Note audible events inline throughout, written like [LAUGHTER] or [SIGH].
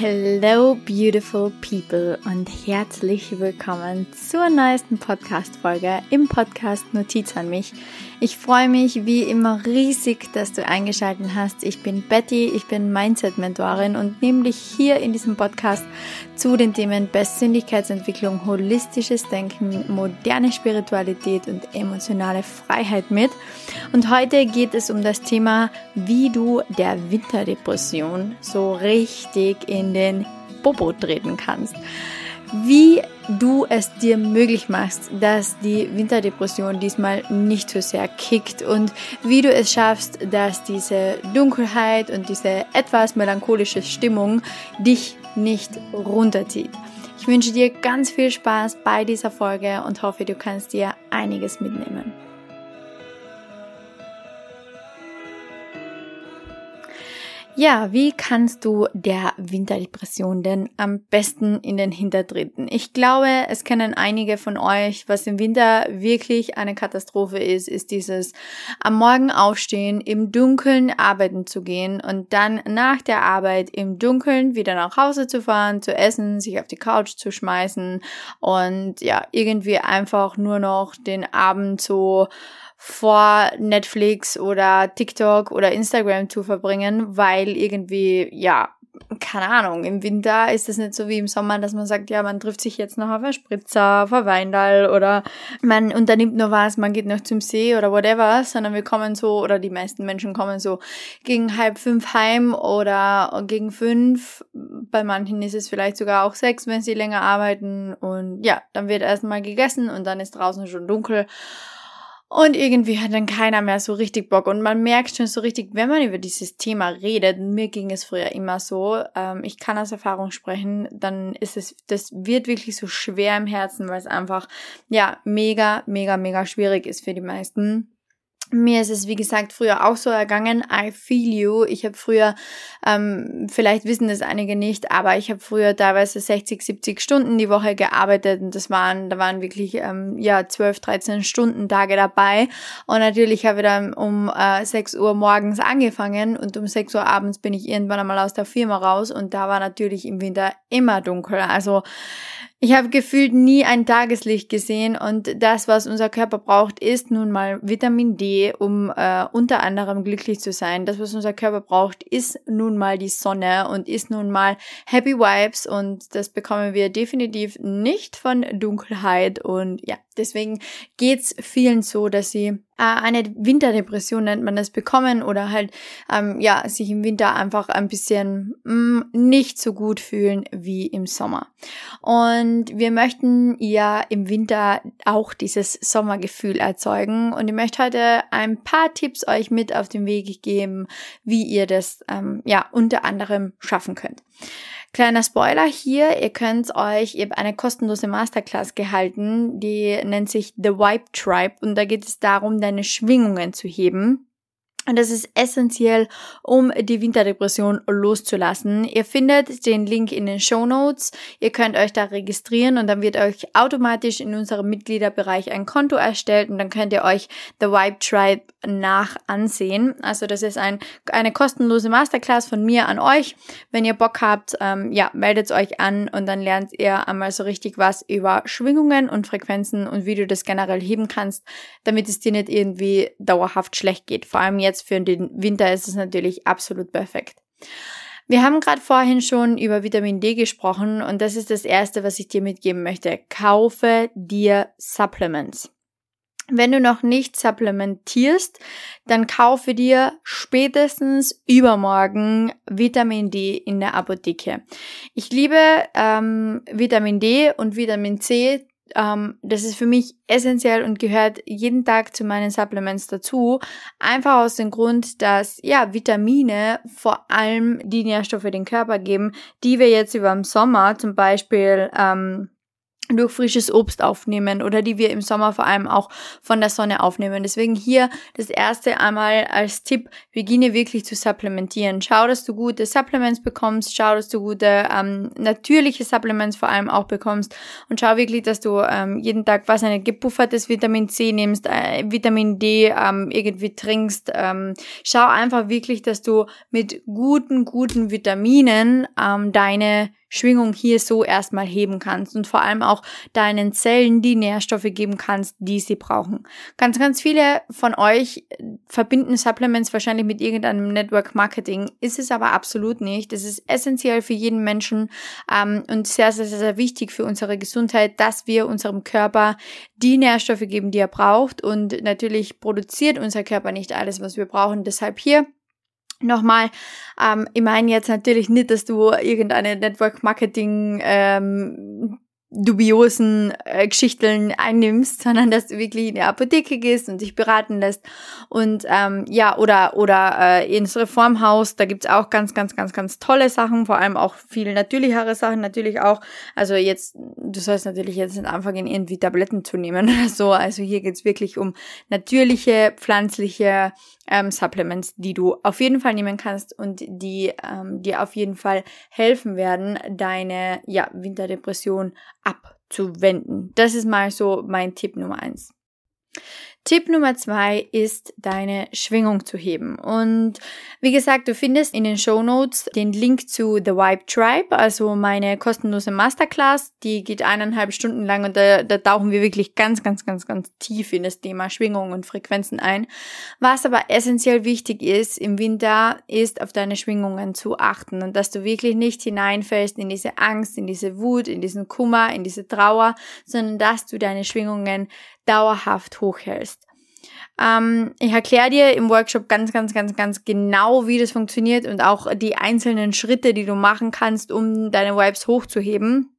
Hello, beautiful people und herzlich willkommen zur neuesten Podcast-Folge im Podcast Notiz an mich. Ich freue mich wie immer riesig, dass du eingeschaltet hast. Ich bin Betty, ich bin Mindset-Mentorin und nehme dich hier in diesem Podcast zu den Themen Persönlichkeitsentwicklung, holistisches Denken, moderne Spiritualität und emotionale Freiheit mit. Und heute geht es um das Thema, wie du der Winterdepression so richtig in den Bobo treten kannst wie du es dir möglich machst, dass die Winterdepression diesmal nicht so sehr kickt und wie du es schaffst, dass diese Dunkelheit und diese etwas melancholische Stimmung dich nicht runterzieht. Ich wünsche dir ganz viel Spaß bei dieser Folge und hoffe, du kannst dir einiges mitnehmen. Ja, wie kannst du der Winterdepression denn am besten in den Hintertreten? Ich glaube, es kennen einige von euch, was im Winter wirklich eine Katastrophe ist, ist dieses am Morgen aufstehen, im Dunkeln arbeiten zu gehen und dann nach der Arbeit im Dunkeln wieder nach Hause zu fahren, zu essen, sich auf die Couch zu schmeißen und ja, irgendwie einfach nur noch den Abend so vor Netflix oder TikTok oder Instagram zu verbringen, weil irgendwie, ja, keine Ahnung, im Winter ist es nicht so wie im Sommer, dass man sagt, ja, man trifft sich jetzt noch auf einen Spritzer, auf ein Weindal oder man unternimmt noch was, man geht noch zum See oder whatever, sondern wir kommen so, oder die meisten Menschen kommen so gegen halb fünf heim oder gegen fünf. Bei manchen ist es vielleicht sogar auch sechs, wenn sie länger arbeiten und ja, dann wird erstmal gegessen und dann ist draußen schon dunkel und irgendwie hat dann keiner mehr so richtig Bock. Und man merkt schon so richtig, wenn man über dieses Thema redet, mir ging es früher immer so, ähm, ich kann aus Erfahrung sprechen, dann ist es, das wird wirklich so schwer im Herzen, weil es einfach, ja, mega, mega, mega schwierig ist für die meisten. Mir ist es, wie gesagt, früher auch so ergangen. I feel you. Ich habe früher, ähm, vielleicht wissen das einige nicht, aber ich habe früher teilweise 60, 70 Stunden die Woche gearbeitet und das waren, da waren wirklich ähm, ja 12, 13 Stunden Tage dabei. Und natürlich habe ich dann um äh, 6 Uhr morgens angefangen und um 6 Uhr abends bin ich irgendwann einmal aus der Firma raus und da war natürlich im Winter immer dunkel. Also ich habe gefühlt nie ein Tageslicht gesehen und das, was unser Körper braucht, ist nun mal Vitamin D, um äh, unter anderem glücklich zu sein. Das, was unser Körper braucht, ist nun mal die Sonne und ist nun mal Happy Vibes und das bekommen wir definitiv nicht von Dunkelheit und ja, deswegen geht's vielen so, dass sie äh, eine Winterdepression nennt man das bekommen oder halt ähm, ja sich im Winter einfach ein bisschen mh, mm, nicht so gut fühlen wie im Sommer. Und wir möchten ja im Winter auch dieses Sommergefühl erzeugen und ich möchte heute ein paar Tipps euch mit auf den Weg geben, wie ihr das ähm, ja unter anderem schaffen könnt. Kleiner Spoiler hier, ihr könnt euch, ihr habt eine kostenlose Masterclass gehalten, die nennt sich The Vibe Tribe und da geht es darum, deine Schwingungen zu heben. Und das ist essentiell, um die Winterdepression loszulassen. Ihr findet den Link in den Show Notes. Ihr könnt euch da registrieren und dann wird euch automatisch in unserem Mitgliederbereich ein Konto erstellt und dann könnt ihr euch The Vibe Tribe nach ansehen. Also das ist ein, eine kostenlose Masterclass von mir an euch. Wenn ihr Bock habt, ähm, ja, meldet euch an und dann lernt ihr einmal so richtig was über Schwingungen und Frequenzen und wie du das generell heben kannst, damit es dir nicht irgendwie dauerhaft schlecht geht. Vor allem jetzt jetzt für den Winter ist es natürlich absolut perfekt. Wir haben gerade vorhin schon über Vitamin D gesprochen und das ist das Erste, was ich dir mitgeben möchte. Kaufe dir Supplements. Wenn du noch nicht supplementierst, dann kaufe dir spätestens übermorgen Vitamin D in der Apotheke. Ich liebe ähm, Vitamin D und Vitamin C ähm, das ist für mich essentiell und gehört jeden Tag zu meinen Supplements dazu. Einfach aus dem Grund, dass ja Vitamine vor allem die Nährstoffe den Körper geben, die wir jetzt über den Sommer zum Beispiel ähm, durch frisches Obst aufnehmen oder die wir im Sommer vor allem auch von der Sonne aufnehmen. Deswegen hier das erste einmal als Tipp, beginne wirklich zu supplementieren. Schau, dass du gute Supplements bekommst, schau, dass du gute ähm, natürliche Supplements vor allem auch bekommst und schau wirklich, dass du ähm, jeden Tag was eine gepuffertes Vitamin C nimmst, äh, Vitamin D ähm, irgendwie trinkst. Ähm, schau einfach wirklich, dass du mit guten, guten Vitaminen ähm, deine Schwingung hier so erstmal heben kannst und vor allem auch deinen Zellen die Nährstoffe geben kannst, die sie brauchen. Ganz, ganz viele von euch verbinden Supplements wahrscheinlich mit irgendeinem Network Marketing, ist es aber absolut nicht. Es ist essentiell für jeden Menschen ähm, und sehr, sehr, sehr wichtig für unsere Gesundheit, dass wir unserem Körper die Nährstoffe geben, die er braucht und natürlich produziert unser Körper nicht alles, was wir brauchen. Deshalb hier Nochmal, ähm, ich meine jetzt natürlich nicht, dass du irgendeine Network Marketing ähm, dubiosen äh, Geschichten einnimmst, [LAUGHS] sondern dass du wirklich in die Apotheke gehst und dich beraten lässt und ähm, ja oder oder äh, ins Reformhaus, da gibt's auch ganz ganz ganz ganz tolle Sachen, vor allem auch viel natürlichere Sachen natürlich auch. Also jetzt du sollst natürlich jetzt nicht anfangen irgendwie Tabletten zu nehmen [LAUGHS] oder so. Also hier geht's wirklich um natürliche pflanzliche ähm, Supplements, die du auf jeden Fall nehmen kannst und die ähm, dir auf jeden Fall helfen werden, deine ja Winterdepression abzuwenden. Das ist mal so mein Tipp Nummer eins. Tipp Nummer zwei ist, deine Schwingung zu heben. Und wie gesagt, du findest in den Show Notes den Link zu The Vibe Tribe, also meine kostenlose Masterclass. Die geht eineinhalb Stunden lang und da, da tauchen wir wirklich ganz, ganz, ganz, ganz tief in das Thema Schwingung und Frequenzen ein. Was aber essentiell wichtig ist im Winter, ist auf deine Schwingungen zu achten und dass du wirklich nicht hineinfällst in diese Angst, in diese Wut, in diesen Kummer, in diese Trauer, sondern dass du deine Schwingungen dauerhaft hochhältst. Ähm, ich erkläre dir im Workshop ganz, ganz, ganz, ganz genau, wie das funktioniert und auch die einzelnen Schritte, die du machen kannst, um deine Vibes hochzuheben.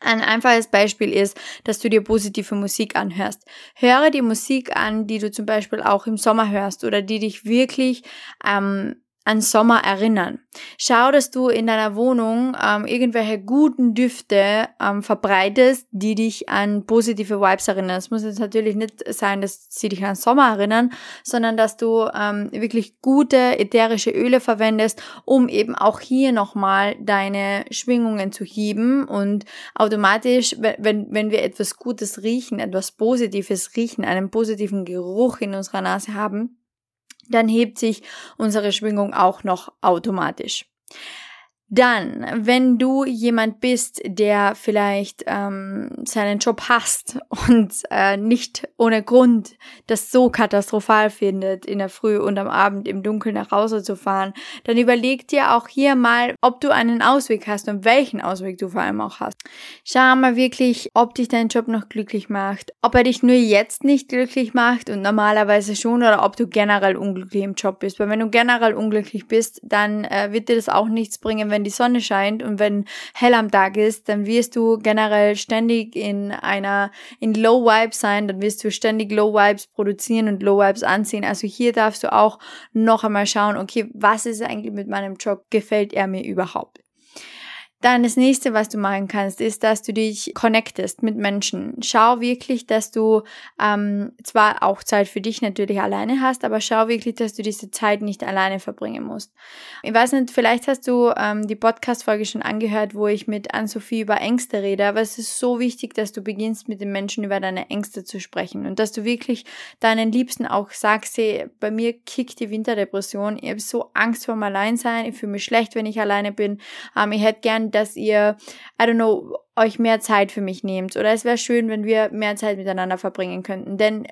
Ein einfaches Beispiel ist, dass du dir positive Musik anhörst. Höre die Musik an, die du zum Beispiel auch im Sommer hörst oder die dich wirklich ähm, an Sommer erinnern. Schau, dass du in deiner Wohnung ähm, irgendwelche guten Düfte ähm, verbreitest, die dich an positive Vibes erinnern. Es muss jetzt natürlich nicht sein, dass sie dich an Sommer erinnern, sondern dass du ähm, wirklich gute ätherische Öle verwendest, um eben auch hier nochmal deine Schwingungen zu heben und automatisch, wenn, wenn wir etwas Gutes riechen, etwas Positives riechen, einen positiven Geruch in unserer Nase haben, dann hebt sich unsere Schwingung auch noch automatisch. Dann, wenn du jemand bist, der vielleicht ähm, seinen Job hasst und äh, nicht ohne Grund das so katastrophal findet, in der Früh und am Abend im Dunkeln nach Hause zu fahren, dann überleg dir auch hier mal, ob du einen Ausweg hast und welchen Ausweg du vor allem auch hast. Schau mal wirklich, ob dich dein Job noch glücklich macht, ob er dich nur jetzt nicht glücklich macht und normalerweise schon oder ob du generell unglücklich im Job bist. Weil wenn du generell unglücklich bist, dann äh, wird dir das auch nichts bringen, wenn die Sonne scheint und wenn hell am Tag ist, dann wirst du generell ständig in einer, in Low Vibes sein, dann wirst du ständig Low Vibes produzieren und Low Vibes anziehen. Also hier darfst du auch noch einmal schauen, okay, was ist eigentlich mit meinem Job? Gefällt er mir überhaupt? Dann das nächste, was du machen kannst, ist, dass du dich connectest mit Menschen. Schau wirklich, dass du ähm, zwar auch Zeit für dich natürlich alleine hast, aber schau wirklich, dass du diese Zeit nicht alleine verbringen musst. Ich weiß nicht, vielleicht hast du ähm, die Podcast-Folge schon angehört, wo ich mit Ann-Sophie über Ängste rede, aber es ist so wichtig, dass du beginnst, mit den Menschen über deine Ängste zu sprechen und dass du wirklich deinen Liebsten auch sagst, hey, bei mir kickt die Winterdepression, ich habe so Angst vor dem Alleinsein, ich fühle mich schlecht, wenn ich alleine bin, ähm, ich hätte gern dass ihr, I don't know, euch mehr Zeit für mich nehmt. Oder es wäre schön, wenn wir mehr Zeit miteinander verbringen könnten. Denn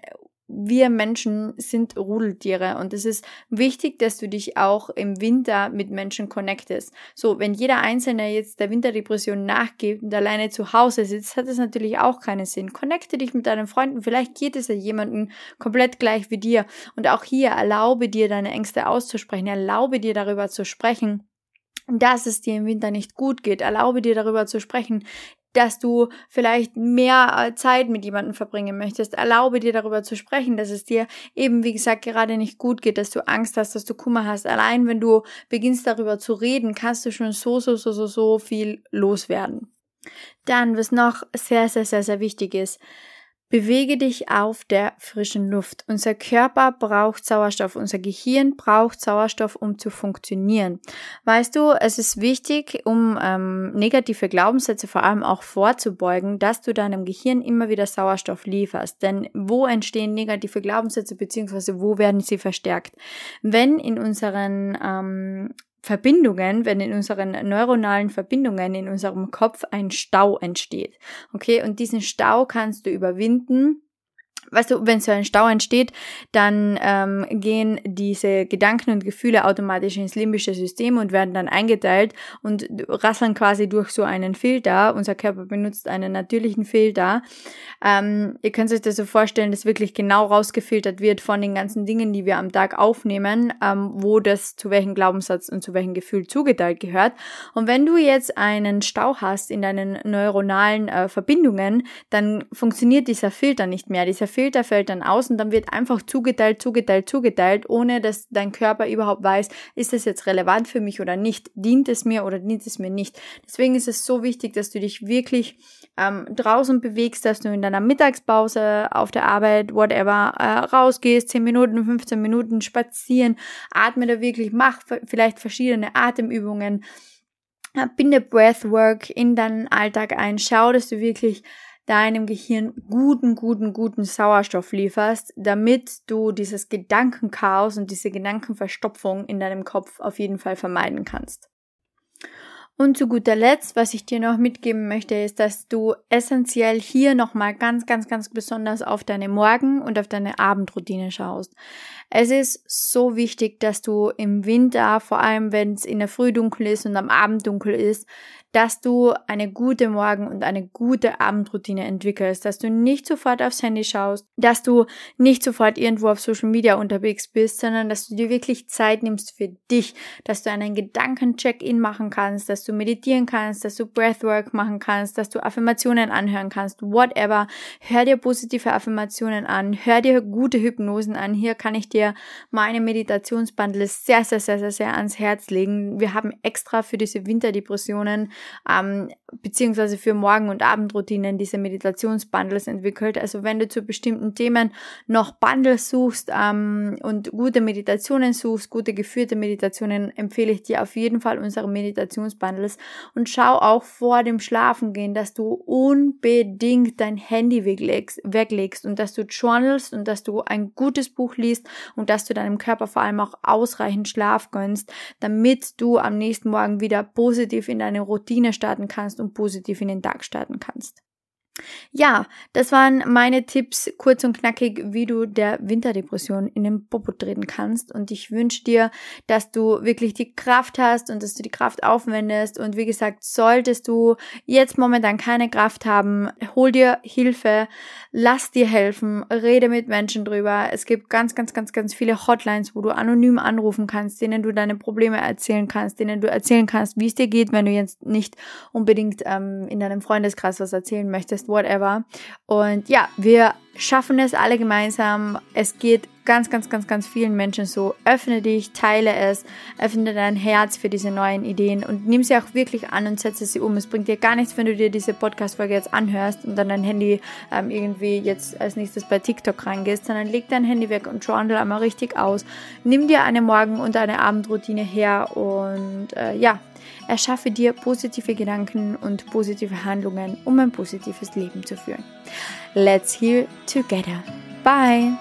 wir Menschen sind Rudeltiere und es ist wichtig, dass du dich auch im Winter mit Menschen connectest. So, wenn jeder Einzelne jetzt der Winterdepression nachgibt und alleine zu Hause sitzt, hat das natürlich auch keinen Sinn. Connecte dich mit deinen Freunden, vielleicht geht es ja jemandem komplett gleich wie dir und auch hier erlaube dir deine Ängste auszusprechen, erlaube dir darüber zu sprechen dass es dir im Winter nicht gut geht. Erlaube dir darüber zu sprechen, dass du vielleicht mehr äh, Zeit mit jemandem verbringen möchtest. Erlaube dir darüber zu sprechen, dass es dir eben, wie gesagt, gerade nicht gut geht, dass du Angst hast, dass du Kummer hast. Allein wenn du beginnst darüber zu reden, kannst du schon so, so, so, so, so viel loswerden. Dann, was noch sehr, sehr, sehr, sehr wichtig ist, Bewege dich auf der frischen Luft. Unser Körper braucht Sauerstoff, unser Gehirn braucht Sauerstoff, um zu funktionieren. Weißt du, es ist wichtig, um ähm, negative Glaubenssätze vor allem auch vorzubeugen, dass du deinem Gehirn immer wieder Sauerstoff lieferst. Denn wo entstehen negative Glaubenssätze beziehungsweise wo werden sie verstärkt? Wenn in unseren ähm, Verbindungen, wenn in unseren neuronalen Verbindungen in unserem Kopf ein Stau entsteht. Okay, und diesen Stau kannst du überwinden weißt du, wenn so ein Stau entsteht, dann ähm, gehen diese Gedanken und Gefühle automatisch ins limbische System und werden dann eingeteilt und rasseln quasi durch so einen Filter. Unser Körper benutzt einen natürlichen Filter. Ähm, ihr könnt euch das so vorstellen, dass wirklich genau rausgefiltert wird von den ganzen Dingen, die wir am Tag aufnehmen, ähm, wo das zu welchem Glaubenssatz und zu welchem Gefühl zugeteilt gehört. Und wenn du jetzt einen Stau hast in deinen neuronalen äh, Verbindungen, dann funktioniert dieser Filter nicht mehr. Dieser Filter fällt dann aus und dann wird einfach zugeteilt, zugeteilt, zugeteilt, ohne dass dein Körper überhaupt weiß, ist das jetzt relevant für mich oder nicht, dient es mir oder dient es mir nicht. Deswegen ist es so wichtig, dass du dich wirklich ähm, draußen bewegst, dass du in deiner Mittagspause auf der Arbeit, whatever, äh, rausgehst, 10 Minuten, 15 Minuten spazieren, atme da wirklich, mach vielleicht verschiedene Atemübungen, binde Breathwork in deinen Alltag ein, schau, dass du wirklich deinem Gehirn guten, guten, guten Sauerstoff lieferst, damit du dieses Gedankenchaos und diese Gedankenverstopfung in deinem Kopf auf jeden Fall vermeiden kannst. Und zu guter Letzt, was ich dir noch mitgeben möchte, ist, dass du essentiell hier nochmal ganz, ganz, ganz besonders auf deine Morgen- und auf deine Abendroutine schaust. Es ist so wichtig, dass du im Winter, vor allem wenn es in der Früh dunkel ist und am Abend dunkel ist, dass du eine gute Morgen- und eine gute Abendroutine entwickelst, dass du nicht sofort aufs Handy schaust, dass du nicht sofort irgendwo auf Social Media unterwegs bist, sondern dass du dir wirklich Zeit nimmst für dich, dass du einen Gedanken-Check-In machen kannst, dass du meditieren kannst, dass du Breathwork machen kannst, dass du Affirmationen anhören kannst, whatever. Hör dir positive Affirmationen an, hör dir gute Hypnosen an. Hier kann ich dir meine Meditationsbundle sehr, sehr, sehr, sehr, sehr ans Herz legen. Wir haben extra für diese Winterdepressionen ähm, beziehungsweise für Morgen- und Abendroutinen diese Meditationsbundles entwickelt. Also wenn du zu bestimmten Themen noch Bundles suchst ähm, und gute Meditationen suchst, gute geführte Meditationen, empfehle ich dir auf jeden Fall unsere Meditationsbundles und schau auch vor dem Schlafengehen, dass du unbedingt dein Handy weglegst, weglegst und dass du journalst und dass du ein gutes Buch liest und dass du deinem Körper vor allem auch ausreichend Schlaf gönnst, damit du am nächsten Morgen wieder positiv in deine Routine starten kannst und positiv in den Tag starten kannst. Ja, das waren meine Tipps, kurz und knackig, wie du der Winterdepression in den Popo treten kannst. Und ich wünsche dir, dass du wirklich die Kraft hast und dass du die Kraft aufwendest. Und wie gesagt, solltest du jetzt momentan keine Kraft haben, hol dir Hilfe, lass dir helfen, rede mit Menschen drüber. Es gibt ganz, ganz, ganz, ganz viele Hotlines, wo du anonym anrufen kannst, denen du deine Probleme erzählen kannst, denen du erzählen kannst, wie es dir geht, wenn du jetzt nicht unbedingt ähm, in deinem Freundeskreis was erzählen möchtest Podcast, whatever. Und ja, wir schaffen es alle gemeinsam. Es geht ganz, ganz, ganz, ganz vielen Menschen so. Öffne dich, teile es, öffne dein Herz für diese neuen Ideen und nimm sie auch wirklich an und setze sie um. Es bringt dir gar nichts, wenn du dir diese Podcast-Folge jetzt anhörst und dann dein Handy ähm, irgendwie jetzt als nächstes bei TikTok reingehst, sondern leg dein Handy weg und journal einmal richtig aus. Nimm dir eine Morgen- und eine Abendroutine her und äh, ja, Erschaffe dir positive Gedanken und positive Handlungen, um ein positives Leben zu führen. Let's heal together. Bye!